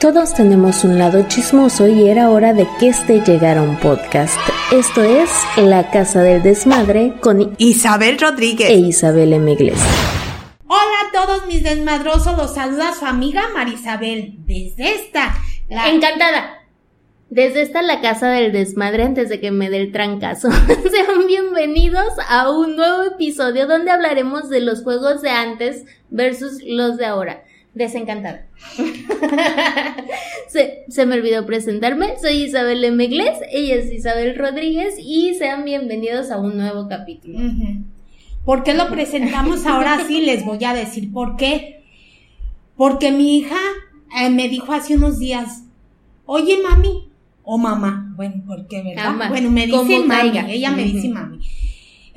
Todos tenemos un lado chismoso y era hora de que este llegara un podcast. Esto es La Casa del Desmadre con Isabel Rodríguez e Isabel M. Hola a todos mis desmadrosos, los saluda su amiga Marisabel. Desde esta. Encantada. Desde esta la casa del desmadre antes de que me dé el trancazo. Sean bienvenidos a un nuevo episodio donde hablaremos de los juegos de antes versus los de ahora desencantada. se, me olvidó presentarme, soy Isabel M. ella es Isabel Rodríguez y sean bienvenidos a un nuevo capítulo. ¿Por qué lo presentamos ahora sí? Les voy a decir por qué. Porque mi hija eh, me dijo hace unos días, oye mami, o mamá, bueno, porque verdad, bueno, me dice mami, ella me dice mami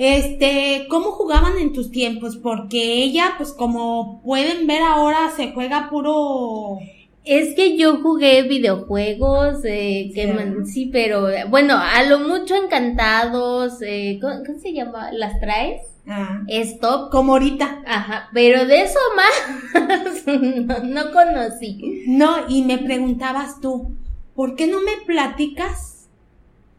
este, ¿cómo jugaban en tus tiempos? Porque ella, pues como pueden ver ahora, se juega puro... Es que yo jugué videojuegos, eh, que sí. pero bueno, a lo mucho encantados, eh, ¿cómo, se llama? ¿Las traes? Ah. Stop. Como ahorita. Ajá, pero de eso más no, no conocí. No, y me preguntabas tú, ¿por qué no me platicas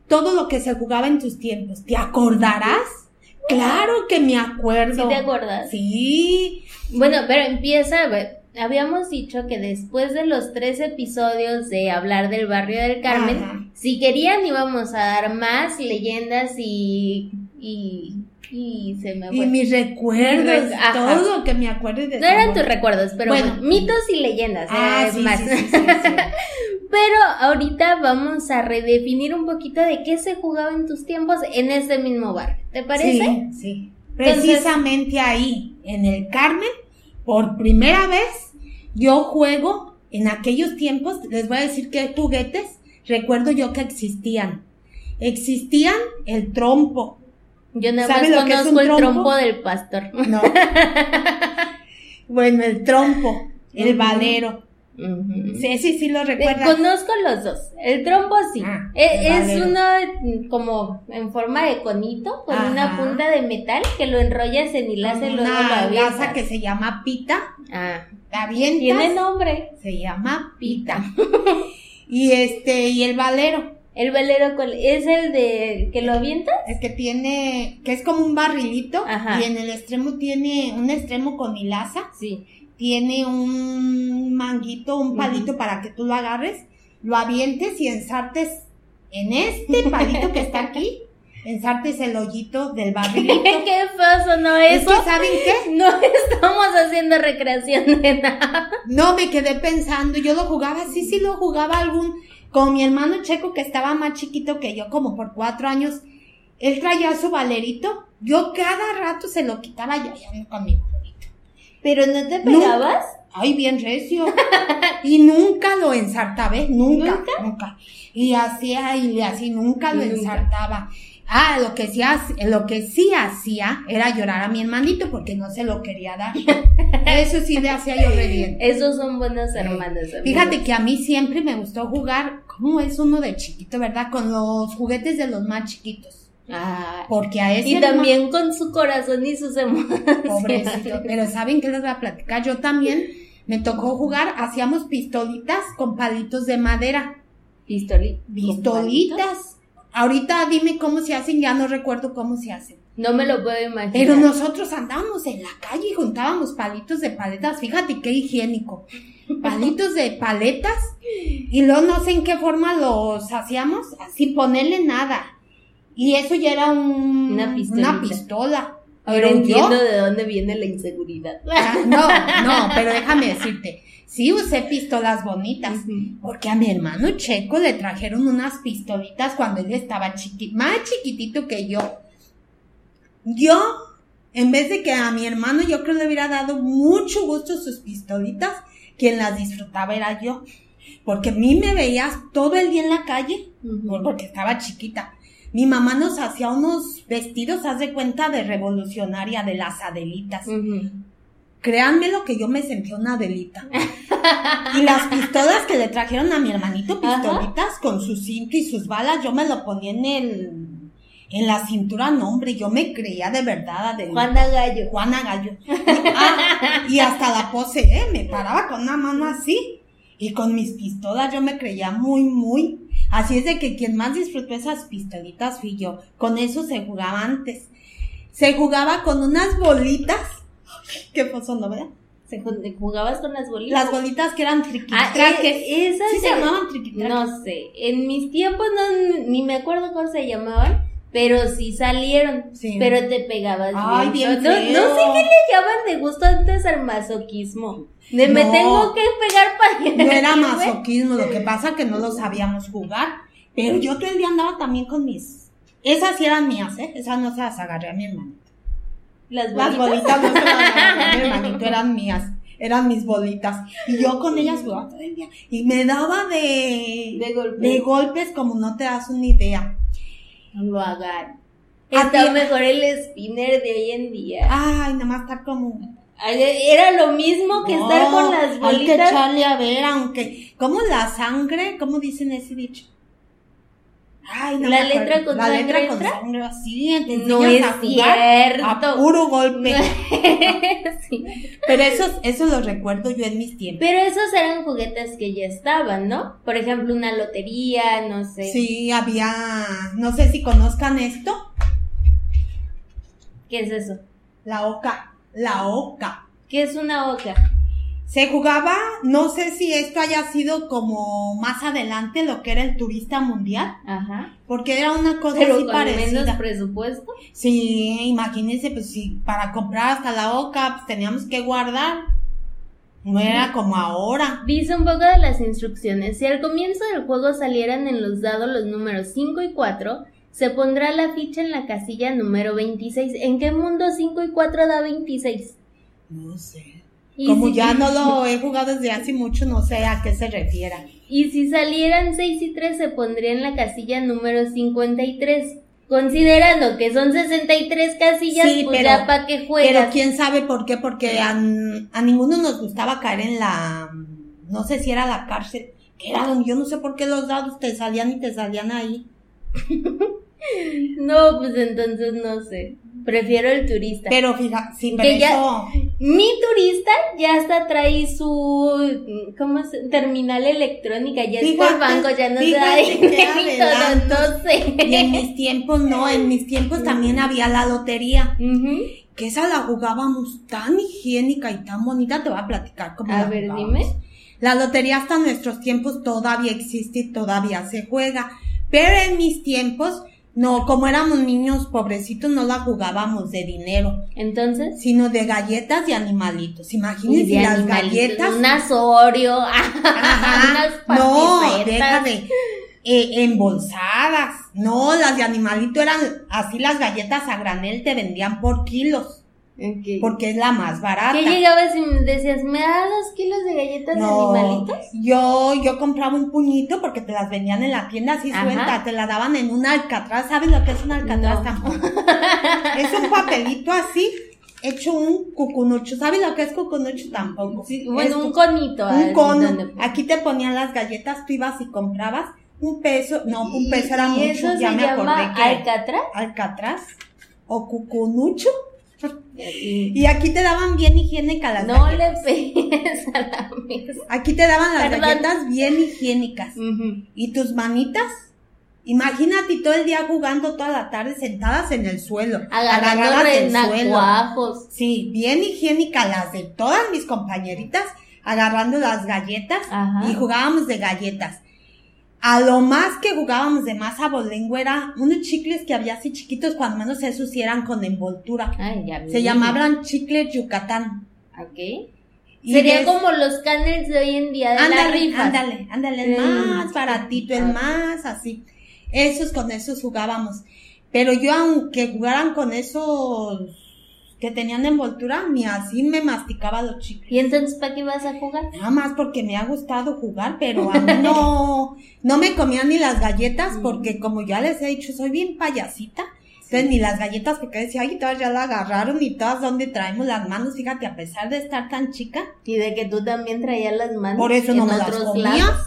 todo lo que se jugaba en tus tiempos? ¿Te acordarás? Claro que me acuerdo. ¿Sí te acuerdas? Sí. Bueno, pero empieza, a ver, habíamos dicho que después de los tres episodios de hablar del barrio del Carmen, si querían íbamos a dar más leyendas y, y y se me Y mis recuerdos, todo lo que me acuerdo de No eran tus recuerdos, pero bueno, mitos y leyendas, ah, es más. pero ahorita vamos a redefinir un poquito de qué se jugaba en tus tiempos en ese mismo bar. ¿Te parece? Sí, sí. Precisamente ahí, en el Carmen, por primera vez, yo juego en aquellos tiempos, les voy a decir qué juguetes recuerdo yo que existían. Existían el trompo, yo nada más conozco el trompo? del pastor. No. bueno, el trompo, el valero. Sí, sí, sí lo eh, recuerdo. conozco los dos. El trompo sí. Ah, e, es, uno como en forma de conito con una punta de metal que lo enrollas en hilaza y luego lo Una que se llama pita. Ah. La Tiene nombre. Se llama pita. y este, y el valero. El velero es el de que lo avientas. Es que tiene, que es como un barrilito y en el extremo tiene un extremo con hilaza. Sí. Tiene un manguito, un palito para que tú lo agarres, lo avientes y ensartes en este palito que está aquí. Ensartes el hoyito del barrilito. ¿Qué pasó? ¿No eso? Es que, ¿saben qué? No estamos haciendo recreación de nada. No, me quedé pensando, yo lo jugaba, sí, sí lo jugaba algún, con mi hermano Checo, que estaba más chiquito que yo, como por cuatro años, él traía su valerito. Yo cada rato se lo quitaba ya, ya con mi valerito. ¿Pero no te pegabas? Ay, bien recio. y nunca lo ensartaba, ¿eh? Nunca, nunca. Y hacía y así, nunca lo ensartaba. Ah, lo que sí, lo que sí hacía era llorar a mi hermanito porque no se lo quería dar. Eso sí le hacía yo re bien. Esos son buenos hermanos. Fíjate que a mí siempre me gustó jugar, ¿cómo es uno de chiquito, verdad? Con los juguetes de los más chiquitos. Ah, porque a ese y también con su corazón y sus emociones. Pobrecito. Pero ¿saben qué les voy a platicar? Yo también me tocó jugar, hacíamos pistolitas con palitos de madera. ¿Pistolitas? Pistolitas Ahorita dime cómo se hacen, ya no recuerdo cómo se hacen. No me lo puedo imaginar. Pero nosotros andábamos en la calle y juntábamos palitos de paletas. Fíjate qué higiénico. Palitos de paletas. Y luego no sé en qué forma los hacíamos, sin ponerle nada. Y eso ya era un, una, una pistola. Ahora entiendo de dónde viene la inseguridad. Ah, no, no, pero déjame decirte sí usé pistolas bonitas, porque a mi hermano Checo le trajeron unas pistolitas cuando él estaba chiquito, más chiquitito que yo. Yo, en vez de que a mi hermano yo creo le hubiera dado mucho gusto sus pistolitas, quien las disfrutaba era yo. Porque a mí me veías todo el día en la calle, porque estaba chiquita. Mi mamá nos hacía unos vestidos, haz de cuenta, de revolucionaria, de las Adelitas créanme lo que yo me sentía una delita. y las pistolas que le trajeron a mi hermanito, pistolitas con su cinto y sus balas, yo me lo ponía en el en la cintura, no, hombre, yo me creía de verdad de Juana Gallo. Juana Gallo. Ah, y hasta la pose, ¿eh? Me paraba con una mano así. Y con mis pistolas yo me creía muy, muy. Así es de que quien más disfrutó esas pistolitas fui yo. Con eso se jugaba antes. Se jugaba con unas bolitas. ¿Qué pasó, no ju- ¿Jugabas con las bolitas? Las bolitas que eran Ah, triquitraques. eh, esas ¿Sí se llamaban triquitraques? No sé, en mis tiempos no, ni me acuerdo cómo se llamaban, pero sí salieron, Sí. pero te pegabas Ay, bien. bien no, sé qué le llaman de gusto antes al masoquismo. De me tengo que pegar para No era masoquismo, lo que pasa que no lo sabíamos jugar. Pero yo todo el día andaba también con mis. Esas sí eran mías, ¿eh? Esas no se las agarré a mi hermanito. Las Las bolitas. bolitas no se a mi hermanito, eran mías. Eran mis bolitas. Y yo con ellas jugaba todo el día. Y me daba de. De golpe. de golpes como no te das una idea. Lo hagan. A Está ti- mejor el spinner de hoy en día. Ay, nada más estar como. Era lo mismo que estar con las Hay que bolitas. echarle a ver, aunque. ¿Cómo la sangre? ¿Cómo dicen ese dicho? Ay, no ¿La letra con la sangre letra con entra? sangre así, te No es a cierto. a puro golpe. Sí. Pero esos, eso los recuerdo yo en mis tiempos. Pero esos eran juguetes que ya estaban, ¿no? Por ejemplo, una lotería, no sé. Sí, había, no sé si conozcan esto, ¿Qué es eso? la oca, la oca. ¿Qué es una oca? Se jugaba, no sé si esto haya sido como más adelante lo que era el turista mundial, Ajá. porque era una cosa Pero así con parecida. menos presupuesto. Sí, imagínense, pues sí, para comprar hasta la oca, pues teníamos que guardar. No era como ahora. Dice un poco de las instrucciones. Si al comienzo del juego salieran en los dados los números 5 y 4, se pondrá la ficha en la casilla número 26. ¿En qué mundo 5 y 4 da 26? No sé. Y Como si- ya no lo he jugado desde hace mucho, no sé a qué se refiera. Y si salieran 6 y 3 se pondría en la casilla número 53. Considerando que son 63 casillas, Sí, pues pero- ya para qué Pero juegas. quién sabe por qué, porque a, a ninguno nos gustaba caer en la, no sé si era la cárcel, que era donde yo no sé por qué los dados te salían y te salían ahí. No, pues entonces no sé. Prefiero el turista. Pero fíjate, sí, pero Que ya- Mi turista ya hasta trae su ¿cómo se? terminal electrónica, ya está Fíjate, el banco, ya no dinerito, adelantos. no sé. y en mis tiempos no, en mis tiempos también había la lotería, Ujú. que esa la jugábamos tan higiénica y tan bonita, te voy a platicar cómo A la ver, jugábamos. dime. La lotería hasta nuestros tiempos todavía existe y todavía se juega. Pero en mis tiempos, no, como éramos niños pobrecitos, no la jugábamos de dinero, Entonces, sino de galletas y animalitos. y Imagínense de las animalitos, galletas. unas Oreo, Ajá, unas no, pasticetas. déjame. Eh, embolsadas. No, las de animalito eran así las galletas a granel te vendían por kilos, Porque es la más barata. ¿Qué llegabas y me decías, ¿me das dos kilos de galletas de animalitos? yo, yo compraba un puñito porque te las vendían en la tienda así Ajá. suelta, te la daban en un alcatraz, ¿sabes lo que es un alcatraz No. tampoco? es un papelito así, hecho un cucunucho, ¿sabes lo que es cucunucho tampoco? Sí, bueno, Esto, un conito. un cono, donde- aquí te ponían las galletas, tú ibas y comprabas un peso, no, un peso era y mucho, eso ya se me llama acordé que alcatraz. alcatraz o cucunucho, Y y aquí te daban bien higiénicas las no le pegues a la mesa. Aquí te daban las Perdón. galletas bien higiénicas. ¿Y tus manitas? Imagínate todo el día jugando toda la tarde sentadas en el suelo. Agarrando renacuajos. Sí, bien higiénicas las de todas mis compañeritas, agarrando las galletas Ajá. y jugábamos de galletas. A lo más que jugábamos de más abolengo era unos chicles que había así chiquitos, cuando menos esos sí eran con envoltura. Ay, ya Se llamaban chicles Yucatán. Ok. Y Sería como los canels de hoy en día de la Ándale, rifa. ándale, ándale, el Mm. más baratito, el más así. Esos con esos jugábamos. Pero yo aunque jugaran con esos que tenían envoltura, ni así me masticaba los chicles. ¿Y entonces para qué vas a jugar? Nada más porque me ha gustado jugar, pero a mí no, no me comían ni las galletas porque como ya les he dicho, soy bien payasita. Entonces ni las galletas porque decía, ay, todas ya la agarraron y todas donde traemos las manos, fíjate, a pesar de estar tan chica, Y de que tú también traías las manos. por eso no en me las comía. lados.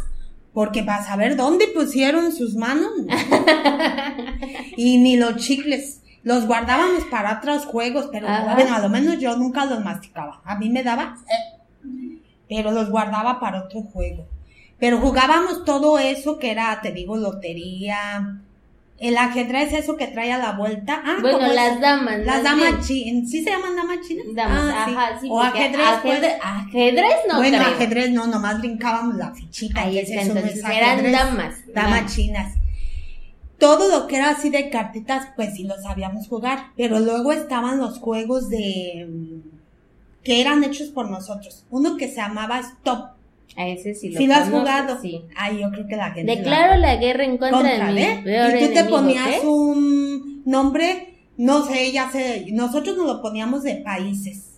Porque para saber dónde pusieron sus manos. y ni los chicles. Los guardábamos para otros juegos, pero bueno, a lo menos yo nunca los masticaba. A mí me daba, eh, pero los guardaba para otro juego. Pero jugábamos todo eso que era, te digo, lotería. El ajedrez, eso que trae a la vuelta. Ah, bueno, ¿cómo es? las damas. Las damas chinas. ¿Sí se llaman damas chinas? Damas, Ah, ajá, sí. O porque ajedrez, pues. ajedrez, ajedrez no bueno, creo. ajedrez no, nomás brincábamos la fichita. Ahí está, eso no entonces es eran ajedrez. damas. Damas damas. chinas. Todo lo que era así de cartitas, pues sí lo sabíamos jugar. Pero luego estaban los juegos de. que eran hechos por nosotros. Uno que se llamaba Stop. A ese sí lo ¿Sí lo has jugado? Sí. Ay, yo creo que la gente. Declaro la guerra en contra, contra, de mi ¿eh? Y tú te ponías un nombre, no sé, ya sé, nosotros nos lo poníamos de países.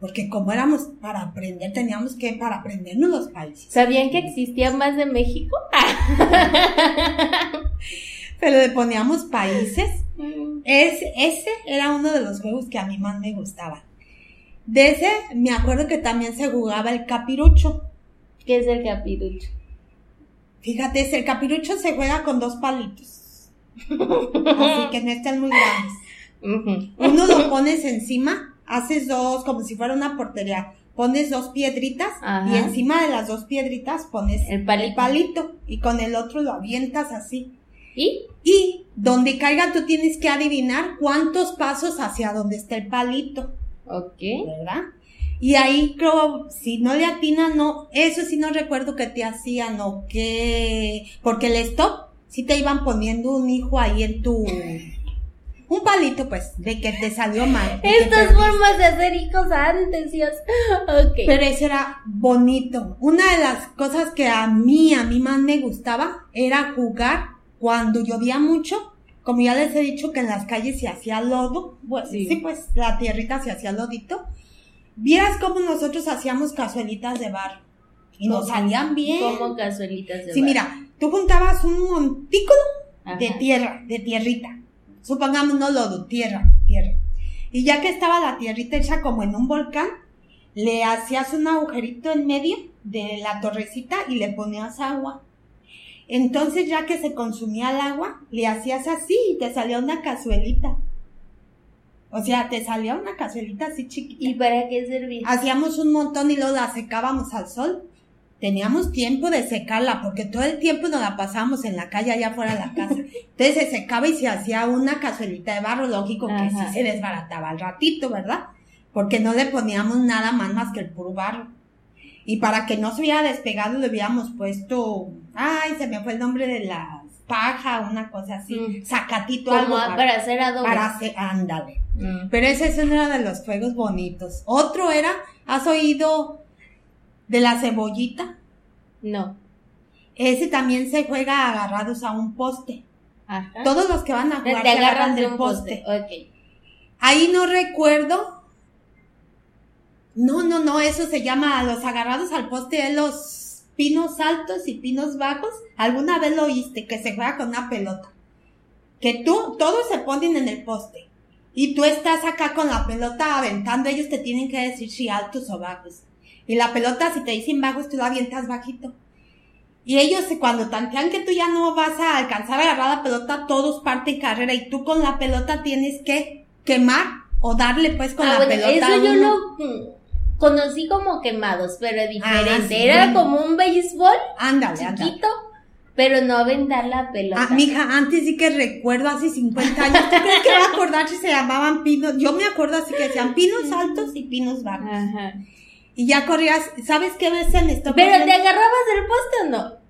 Porque como éramos para aprender, teníamos que para aprendernos los países. ¿Sabían que existía más de México? Pero le poníamos países. Es, ese era uno de los juegos que a mí más me gustaban. De ese me acuerdo que también se jugaba el capirucho. ¿Qué es el capirucho? Fíjate, el capirucho se juega con dos palitos. Así que no están muy grandes. Uno lo pones encima, haces dos, como si fuera una portería. Pones dos piedritas Ajá. y encima de las dos piedritas pones El palito. palito y con el otro lo avientas así. ¿Y? Y donde caiga tú tienes que adivinar cuántos pasos hacia donde está el palito, Ok. ¿verdad? Y ahí creo, si no le atinan, no, eso sí no recuerdo que te hacían o que, porque el stop, sí te iban poniendo un hijo ahí en tu, un palito pues, de que te salió mal. Estas formas de hacer hijos antes, Dios. Ok. Pero eso era bonito. Una de las cosas que a mí, a mí más me gustaba era jugar cuando llovía mucho. Como ya les he dicho que en las calles se hacía lodo. Pues, Sí. sí. pues la tierrita se hacía lodito. Vieras cómo nosotros hacíamos cazuelitas de barro. Y nos salían bien. Como cazuelitas de Sí, barro. mira, tú juntabas un montículo Ajá. de tierra, de tierrita. Supongamos no lodo, tierra, tierra. Y ya que estaba la tierrita hecha como en un volcán, le hacías un agujerito en medio de la torrecita y le ponías agua. Entonces ya que se consumía el agua, le hacías así y te salía una cazuelita. O sea, te salía una cazuelita así chiquita. ¿Y para qué servía? Hacíamos un montón y luego la secábamos al sol. Teníamos tiempo de secarla porque todo el tiempo nos la pasábamos en la calle allá fuera de la casa. Entonces se secaba y se hacía una cazuelita de barro, lógico que Ajá. sí se desbarataba al ratito, ¿verdad? Porque no le poníamos nada más más que el puro barro. Y para que no se hubiera despegado le habíamos puesto, ay, se me fue el nombre de la paja, una cosa así, Mm. sacatito, algo para, para hacer adobo. para hacer, ándale. Mm. Pero ese es uno de los juegos bonitos. Otro era, ¿has oído de la cebollita? No. Ese también se juega agarrados a un poste. Ajá. Todos los que van a jugar se agarran de del poste. Ahí no recuerdo. No, no, no, eso se llama los agarrados al poste de los pinos altos y pinos bajos. ¿Alguna vez lo oíste? Que se juega con una pelota. Que tú, todos se ponen en el poste. Y tú estás acá con la pelota aventando, ellos te tienen que decir si altos o bajos. Y la pelota, si te dicen bajos, tú la avientas bajito. Y ellos, cuando tantean que tú ya no vas a alcanzar a agarrar la pelota, todos parten carrera y tú con la pelota tienes que quemar o darle pues con Ah, la bueno, pelota. eso yo lo mm, conocí como quemados, pero diferente. sí. Era como un béisbol Ándale, ándale. chiquito, pero no aventar la pelota. Ah, mija, antes sí que recuerdo hace 50 años. ¿Tú crees que va a acordar si se llamaban pinos? Yo me acuerdo así que decían pinos altos y pinos bajos. Ajá. Y ya corrías, ¿sabes qué ves en esto? Pero te agarrabas del poste o no?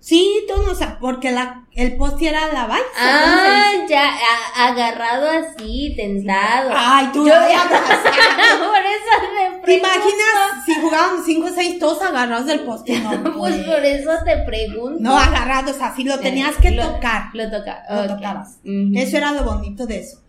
Sí, tú no sabes, porque la, el poste era la balsa. Ah, entonces- ya, a- agarrado así, tentado. Ay, tú Yo- abrazada. Por eso me ¿Te pregunto. imaginas si jugábamos 5 o 6 todos agarrados del poste? No, Pues por eso te pregunto. No agarrados, así lo tenías que Lo- tocar. Lo toca. Lo tocabas. Eso era lo bonito de eso.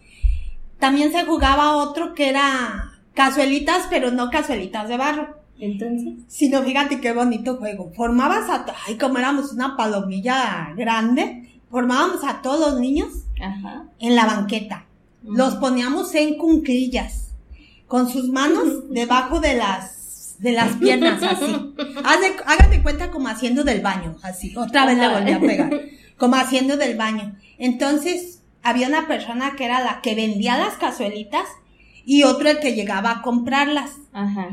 También se jugaba otro que era cazuelitas, pero no cazuelitas de barro. Entonces. Sino fíjate qué bonito juego. Formabas a, ay, como éramos una palomilla grande, formábamos a todos los niños Ajá. en la banqueta. Los poníamos en cunclillas, con sus manos debajo de las, de las piernas, así. Hágate cuenta como haciendo del baño, así. Otra vez le volví a pegar. Como haciendo del baño. Entonces, había una persona que era la que vendía las cazuelitas y otro el que llegaba a comprarlas. Ajá.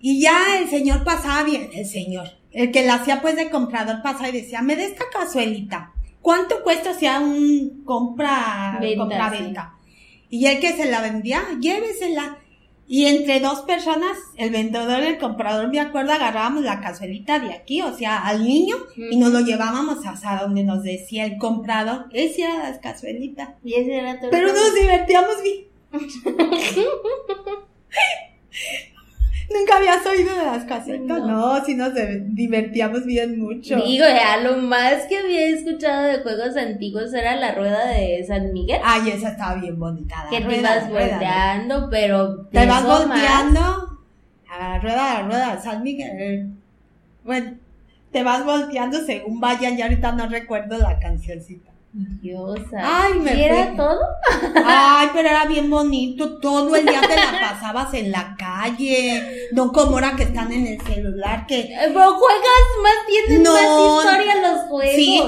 Y ya el señor pasaba bien, el señor, el que la hacía pues de comprador pasaba y decía, me de esta cazuelita. ¿Cuánto cuesta sea un compra, Venta, compra sí. venta? Y el que se la vendía, llévesela. Y entre dos personas, el vendedor y el comprador, me acuerdo, agarrábamos la cazuelita de aquí, o sea, al niño, y nos lo llevábamos hasta donde nos decía el comprador, esa era la cazuelita. Y ese era todo. Pero nos divertíamos bien. Nunca habías oído de las casetas. No. No, sí nos divertíamos bien mucho. Digo, ya lo más que había escuchado de juegos antiguos era la rueda de San Miguel. Ay, esa estaba bien bonita. la que te rueda, ibas la rueda. volteando, pero. Te vas más- volteando. A la rueda, a la rueda, San Miguel. Bueno, te vas volteando según vayan. Y ahorita no recuerdo la cancioncita. Diosa. Ay, me ¿Y era todo? Ay, pero era bien bonito. Todo el día te la pasabas en la calle. No como ahora que están en el celular, que Eh, Pero juegas más, tienen No, más historia los juegos. Sí,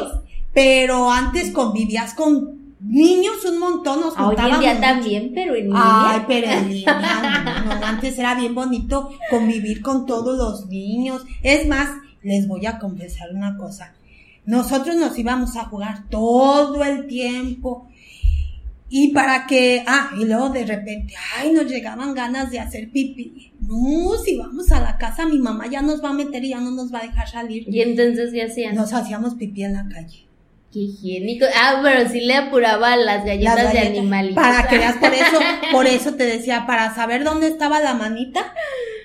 pero antes convivías con niños un montón, nos Hoy en día también, pero en línea. Ay, pero en línea, no, no, antes era bien bonito convivir con todos los niños. Es más, les voy a confesar una cosa. Nosotros nos íbamos a jugar todo el tiempo. Y para que, ah, y luego de repente, ay, nos llegaban ganas de hacer pipí. No, si vamos a la casa, mi mamá ya nos va a meter y ya no nos va a dejar salir. Y entonces, ¿qué hacían? Nos hacíamos pipí en la calle. Qué higiénico. Ah, pero sí le apuraba las galletas, Las de animalitos. Para que veas, por eso, por eso te decía, para saber dónde estaba la manita.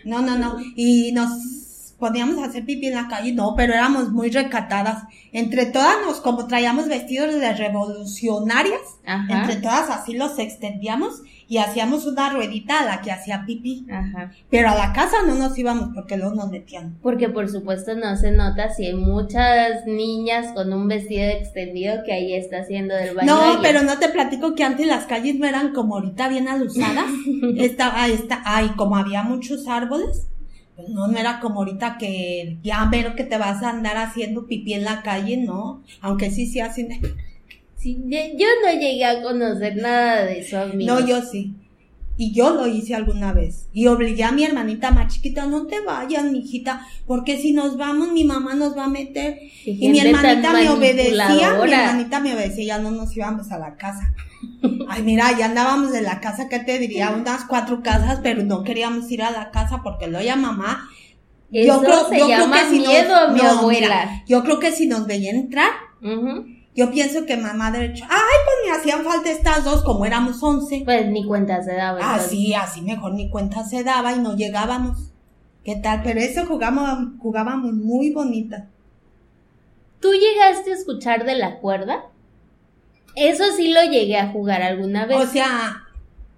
No, no, no. Y nos poníamos a hacer pipí en la calle, no, pero éramos muy recatadas. Entre todas nos, como traíamos vestidos de revolucionarias, Ajá. entre todas así los extendíamos y hacíamos una ruedita a la que hacía pipí. Ajá. Pero a la casa no nos íbamos porque luego nos metían. Porque por supuesto no se nota si hay muchas niñas con un vestido extendido que ahí está haciendo del baño. No, pero no te platico que antes las calles no eran como ahorita bien alusadas. Estaba, esta, ay, como había muchos árboles, pues no, no era como ahorita que ya veo que te vas a andar haciendo pipí en la calle, no. Aunque sí, sí hacen. Sí, yo, yo no llegué a conocer nada de eso, amigos. No, yo sí. Y yo lo hice alguna vez. Y obligué a mi hermanita más chiquita, no te vayas, mijita, porque si nos vamos, mi mamá nos va a meter. Y mi hermanita me obedecía, mi hermanita me obedecía, ya no nos íbamos a la casa. Ay, mira, ya andábamos de la casa, ¿qué te diría? Unas cuatro casas, pero no queríamos ir a la casa porque lo ya mamá. Eso se llama si miedo, mi no, abuela. mira, yo creo que si nos veía entrar. Yo pienso que mamá de hecho, ay, pues me hacían falta estas dos, como éramos once. Pues ni cuenta se daba. entonces. Así, así mejor ni cuenta se daba y no llegábamos. ¿Qué tal? Pero eso jugábamos, jugábamos muy bonita. ¿Tú llegaste a escuchar de la cuerda? Eso sí lo llegué a jugar alguna vez. O sea,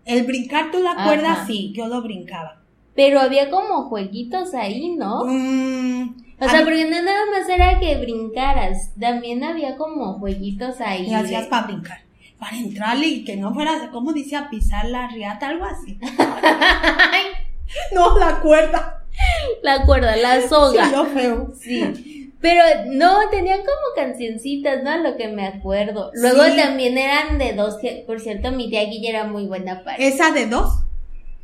el brincar tú la Ajá. cuerda, sí, yo lo brincaba. pero había como jueguitos ahí, ¿no? Mm, O sea, porque no nada más era que brincaras, también había como jueguitos ahí. y hacías para brincar. Para entrarle y que no fuera, ¿cómo dice? A pisar la riata, algo así. No, la cuerda. la cuerda, la soga. Sí, lo feo. Sí. Pero no, tenían como cancioncitas, ¿no? Lo que me acuerdo. Luego Sí. también eran de dos, por cierto, mi tía Guilla era muy buena para. Esa de dos,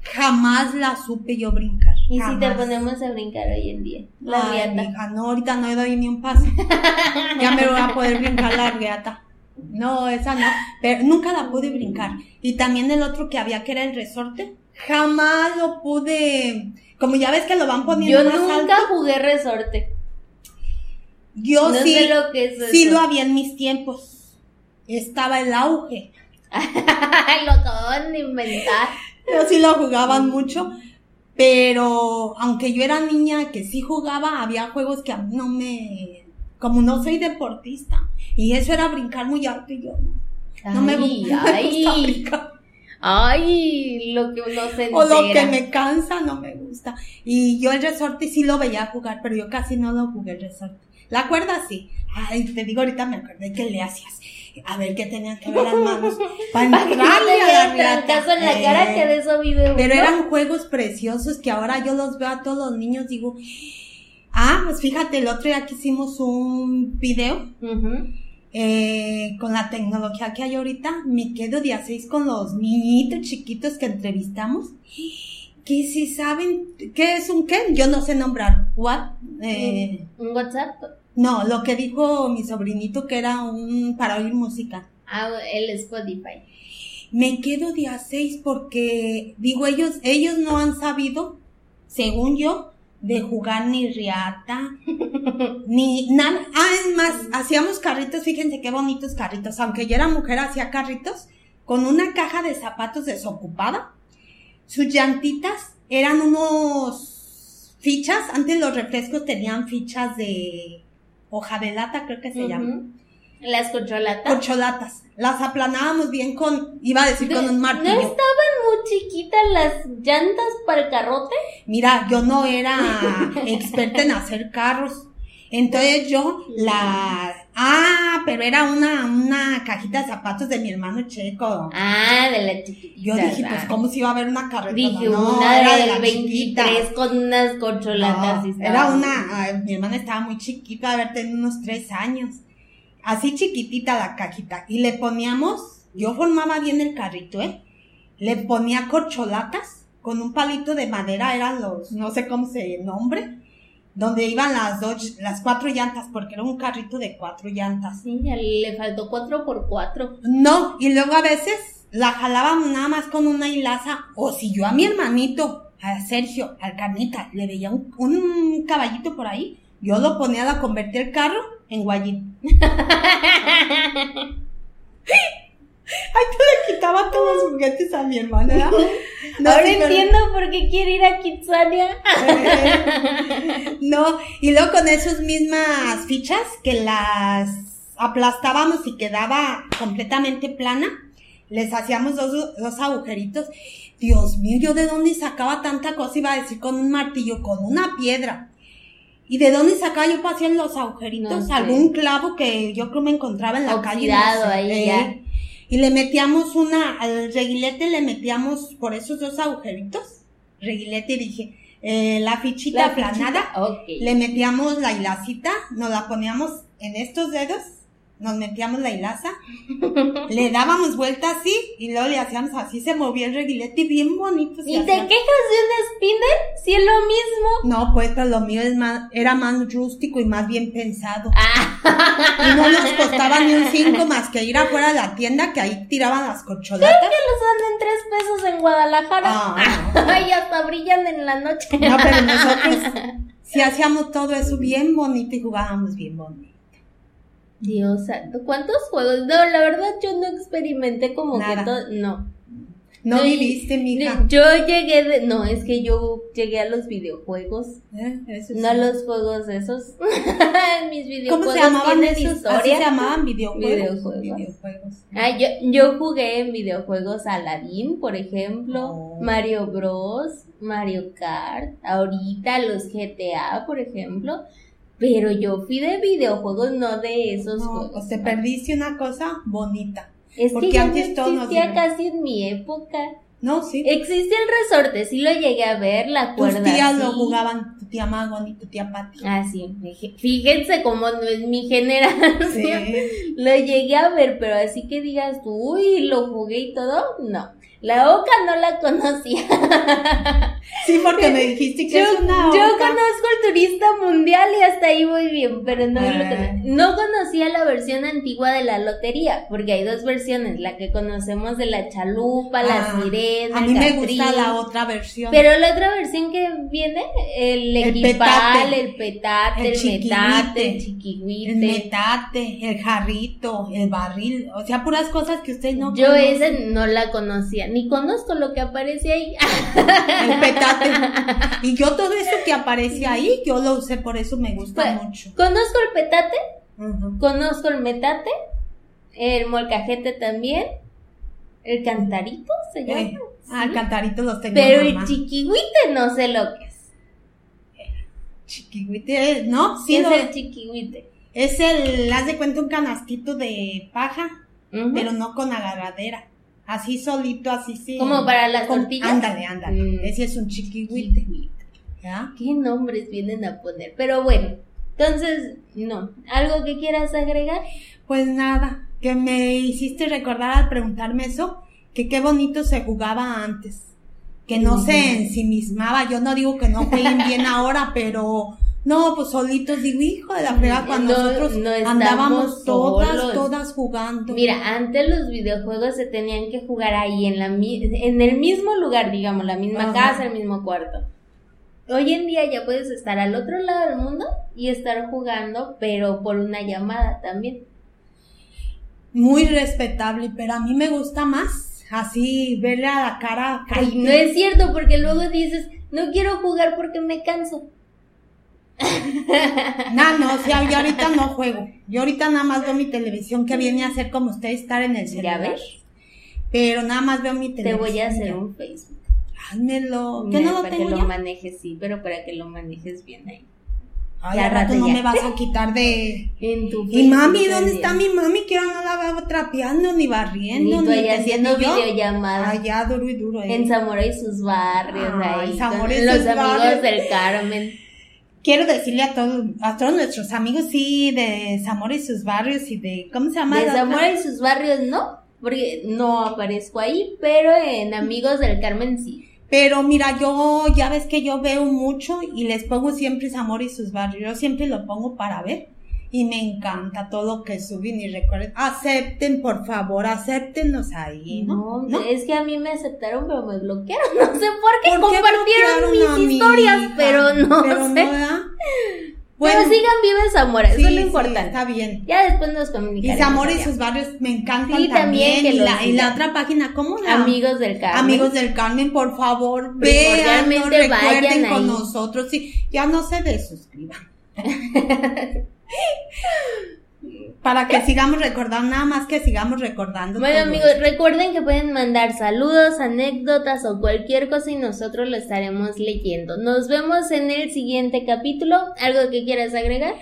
jamás la supe yo brincar. Y si te ponemos a brincar hoy en día, la Ay, mija, no, ahorita no doy ni un paso. ya me voy a poder brincar la riata. No, esa no. Pero nunca la pude brincar. Y también el otro que había que era el resorte. Jamás lo pude. Como ya ves que lo van poniendo Yo más nunca alto. jugué resorte. Yo no sí. sé lo que es. Sí lo había en mis tiempos. Estaba el auge. lo acaban de inventar. Yo sí lo jugaban mucho. Pero aunque yo era niña que sí jugaba, había juegos que a mí no me. Como no soy deportista. Y eso era brincar muy alto y yo no. No me, Ay, gu- no me gusta brincar. ay, lo que uno se O lo que entera. me cansa no me gusta. Y yo el resorte sí lo veía jugar, pero yo casi no lo jugué el resorte. La cuerda sí. Ay, te digo, ahorita me acordé que le hacías. A ver qué tenían que ver las manos. Para entrarle a la riata. en la Eh, cara, que de eso vive uno. Pero eran juegos preciosos que ahora yo los veo a todos los niños, digo, ah, pues fíjate, el otro día que hicimos un video eh, con la tecnología que hay ahorita, me quedo de a seis con los niñitos chiquitos que entrevistamos. Que si saben qué es un qué, yo no sé nombrar. What? Eh, ¿Un WhatsApp? No, lo que dijo mi sobrinito que era un para oír música. Ah, el Spotify. Me quedo de a seis porque, digo, ellos, ellos no han sabido, según yo, de jugar ni riata, ni nada. Ah, es más, hacíamos carritos, fíjense qué bonitos carritos. Aunque yo era mujer, hacía carritos con una caja de zapatos desocupada. Sus llantitas eran unos fichas. Antes los refrescos tenían fichas de hoja de lata, creo que se llama. Ujú. Las corcholatas. Corcholatas. Las aplanábamos bien con, iba a decir con un ¿No martillo. estaban muy chiquitas las llantas para el carrote? Mira, yo no era experta en hacer carros. Entonces yo la... Ah, pero era una, una cajita de zapatos de mi hermano checo. Ah, de la chiquitita. Yo dije, pues. ¿cómo se iba a ver una carreta? Dije, No, una era del la 23 chiquita. con unas corcholatas. No, era una... ay, mi hermana estaba muy chiquita, haber tenido unos tres años. Así chiquitita la cajita. Y le poníamos... Yo formaba bien el carrito, ¿eh? Le ponía corcholatas con un palito de madera, eran los... No sé cómo se nombre. Donde iban las dos, las cuatro llantas, porque era un carrito de cuatro llantas. Sí, le faltó 4 por 4 No, y luego a veces la jalábamos nada más con una hilaza, o si yo a mi hermanito, a Sergio, al Carnita, le veía un, un caballito por ahí, yo lo ponía a convertir el carro en guayín. Ay, tú le quitaba todos los juguetes a mi hermana, ¿verdad? No, Ahora sí, pero- entiendo por qué quiere ir a Kitsania. No, y luego con esas mismas fichas que las aplastábamos y quedaba completamente plana, les hacíamos dos, dos agujeritos. Dios mío, yo de dónde sacaba tanta cosa, iba a decir con un martillo, con una piedra. ¿Y de dónde sacaba yo para hacer los agujeritos? No sé. Algún clavo que yo creo me encontraba en la calle. no sé, ahí eh, ya. Y le metíamos una, al reguilete le metíamos por esos dos agujeritos, reguilete dije, eh, la fichita La fichita, aplanada, le metíamos la hilacita, nos la poníamos en estos dedos, nos metíamos la hilaza, le dábamos vuelta así y luego le hacíamos así, se movía el reguilete y bien bonito. ¿Y te quejas de un spinner? Si es lo mismo. No, pues pero lo mío es más, era más rústico y más bien pensado. Ah, Y no nos costaba ni un cinco más que ir afuera a la tienda que ahí tiraban las corcholatas. que los dan en tres pesos en Guadalajara. Ah, Ay, hasta brillan en la noche. No, pero nosotros sí hacíamos todo eso bien bonito y jugábamos bien bonito. Dios santo, ¿cuántos juegos? No, la verdad yo no experimenté como Nada. que todo, no. No viviste, mija. Yo llegué de, no, es que yo llegué a los videojuegos, Eh, eso no a sí. los juegos esos. Mis videojuegos ¿Cómo se llamaban? esos? Así se llamaban videojuegos. Videojuegos. Videojuegos. Ah, yo, yo jugué en videojuegos Aladdin, por ejemplo, Oh. Mario Bros, Mario Kart, ahorita los GTA, por ejemplo, pero yo fui de videojuegos, no de esos No, juegos. pues te perdiste una cosa bonita. Es porque que antes no nos existía casi en mi época. No, sí. Existía el resorte, sí lo llegué a ver, la Tus cuerda. tías lo sí. jugaban, tu tía Magon y tu tía Pati. Ah, sí. fíj- Fíjense cómo no es mi generación. Sí. Lo llegué a ver, pero así que digas uy, lo jugué y todo, no. La oca no la conocía. Sí, porque me dijiste que Yo, es una yo oca. conozco el turista mundial y hasta ahí voy bien, pero no, Ah. no conocía la versión antigua de la lotería, porque hay dos versiones, la que conocemos de la chalupa, la Ah, sirena, A mí me gusta la otra versión. Pero la otra versión que viene, el El equipal, petate. el petate, El el, metate, el chiquihuite. el metate, el jarrito, el barril, o sea, puras cosas que usted no Yo conoce. esa no la conocía, ni conozco lo que aparece ahí. El petate. Y yo todo eso que aparece ahí, yo lo usé, por eso me gusta Pues, mucho. Conozco el petate, Ujú. conozco el metate, el molcajete también, el cantarito se llama. Eh, ah, Sí. el cantarito los tengo Pero mamá. el chiquihuite no sé lo que es. Chiquihuite, ¿no? Sí, ¿Qué es lo- el chiquihuite? es el, haz de cuenta un canastito de paja, pero no con agarradera. Así solito, así sí. Como para las Con- tortillas. Ándale, ándale. Mm. Ese es un chiquihuite. ¿Ya? ¿Qué nombres vienen a poner? Pero bueno, entonces, no. ¿Algo que quieras agregar? Pues nada, que me hiciste recordar al preguntarme eso, que qué bonito se jugaba antes. que no se ensimismaba. Yo no digo que no jueguen bien ahora, pero no, pues solitos digo, hijo de la frega, cuando No, nosotros no andábamos todas, solos. todas jugando. Mira, antes los videojuegos se tenían que jugar ahí en la en el mismo lugar, digamos, la misma Ajá. casa, el mismo cuarto. Hoy en día ya puedes estar al otro lado del mundo y estar jugando, pero por una llamada también. Muy respetable, pero a mí me gusta más así verle a la cara. Ay, no es cierto, porque luego dices, no quiero jugar porque me canso. No, no, o sea, yo ahorita no juego. Yo ahorita nada más veo mi televisión que viene a ser como usted estar en el ¿Ya celular. ves? Pero nada más veo mi Te televisión. voy a hacer ya. un Facebook. Házmelo. ¿Que Mira, no lo para tengo que ya? lo manejes, sí, pero para que lo manejes bien ahí. Ay, Ya rato no ya. me vas a quitar de... En tu Y mami, ¿dónde está mi mami? Que ahora no la veo trapeando, ni barriendo, Ni tú ahí haciendo videollamadas. Allá duro y duro. eh. En Zamora y sus barrios, Ay, ahí. Zamora los amigos del Carmen. Quiero decirle a todos, a todos nuestros amigos, sí, de Zamora y sus barrios y de, ¿cómo se llama? De? Zamora y sus barrios no, porque no aparezco ahí, pero en Amigos del Carmen sí. Pero mira, yo, ya ves que yo veo mucho y les pongo siempre Zamora y sus barrios. Yo siempre lo pongo para ver. Y me encanta todo lo que suben y recuerden. Acepten, por favor, acéptenos ahí, ¿no? No, es que a mí me aceptaron, pero me bloquearon. No sé por qué ¿Por qué compartieron mis mi historias, hija? pero no Pero sé. no, ¿verdad? pero Bueno, sigan viva en Zamora, eso sí, es lo sí, importante. está bien. Ya después nos Y comunicaremos. Zamora y sus barrios me encantan Sí, también también. que y, la, y la otra página, ¿cómo la? Amigos del Carmen. Amigos del Carmen, por favor, vean, recuerden vayan con ahí. nosotros. Sí, ya no se desuscriban. Para que sigamos recordando, nada más que sigamos recordando. Bueno amigos, esto. recuerden que pueden mandar saludos, anécdotas o cualquier cosa y nosotros lo estaremos leyendo. Nos vemos en el siguiente capítulo. ¿Algo que quieras agregar?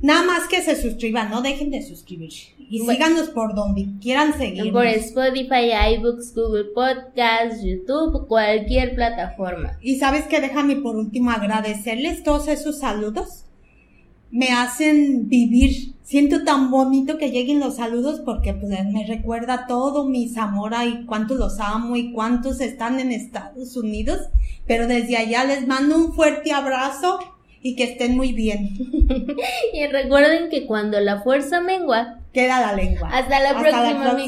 Nada más que se suscriban, no dejen de suscribirse. Y Bueno. síganos por donde quieran seguir. Por Spotify, iBooks, Google Podcasts, YouTube, cualquier plataforma. Y sabes que déjame por último agradecerles todos esos saludos. Me hacen vivir. Siento tan bonito que lleguen los saludos porque pues me recuerda todo mi Zamora y cuánto los amo y cuántos están en Estados Unidos. Pero desde allá les mando un fuerte abrazo y que estén muy bien. Y recuerden que cuando la fuerza mengua, Queda la lengua. hasta la Hasta la próxima. próxima.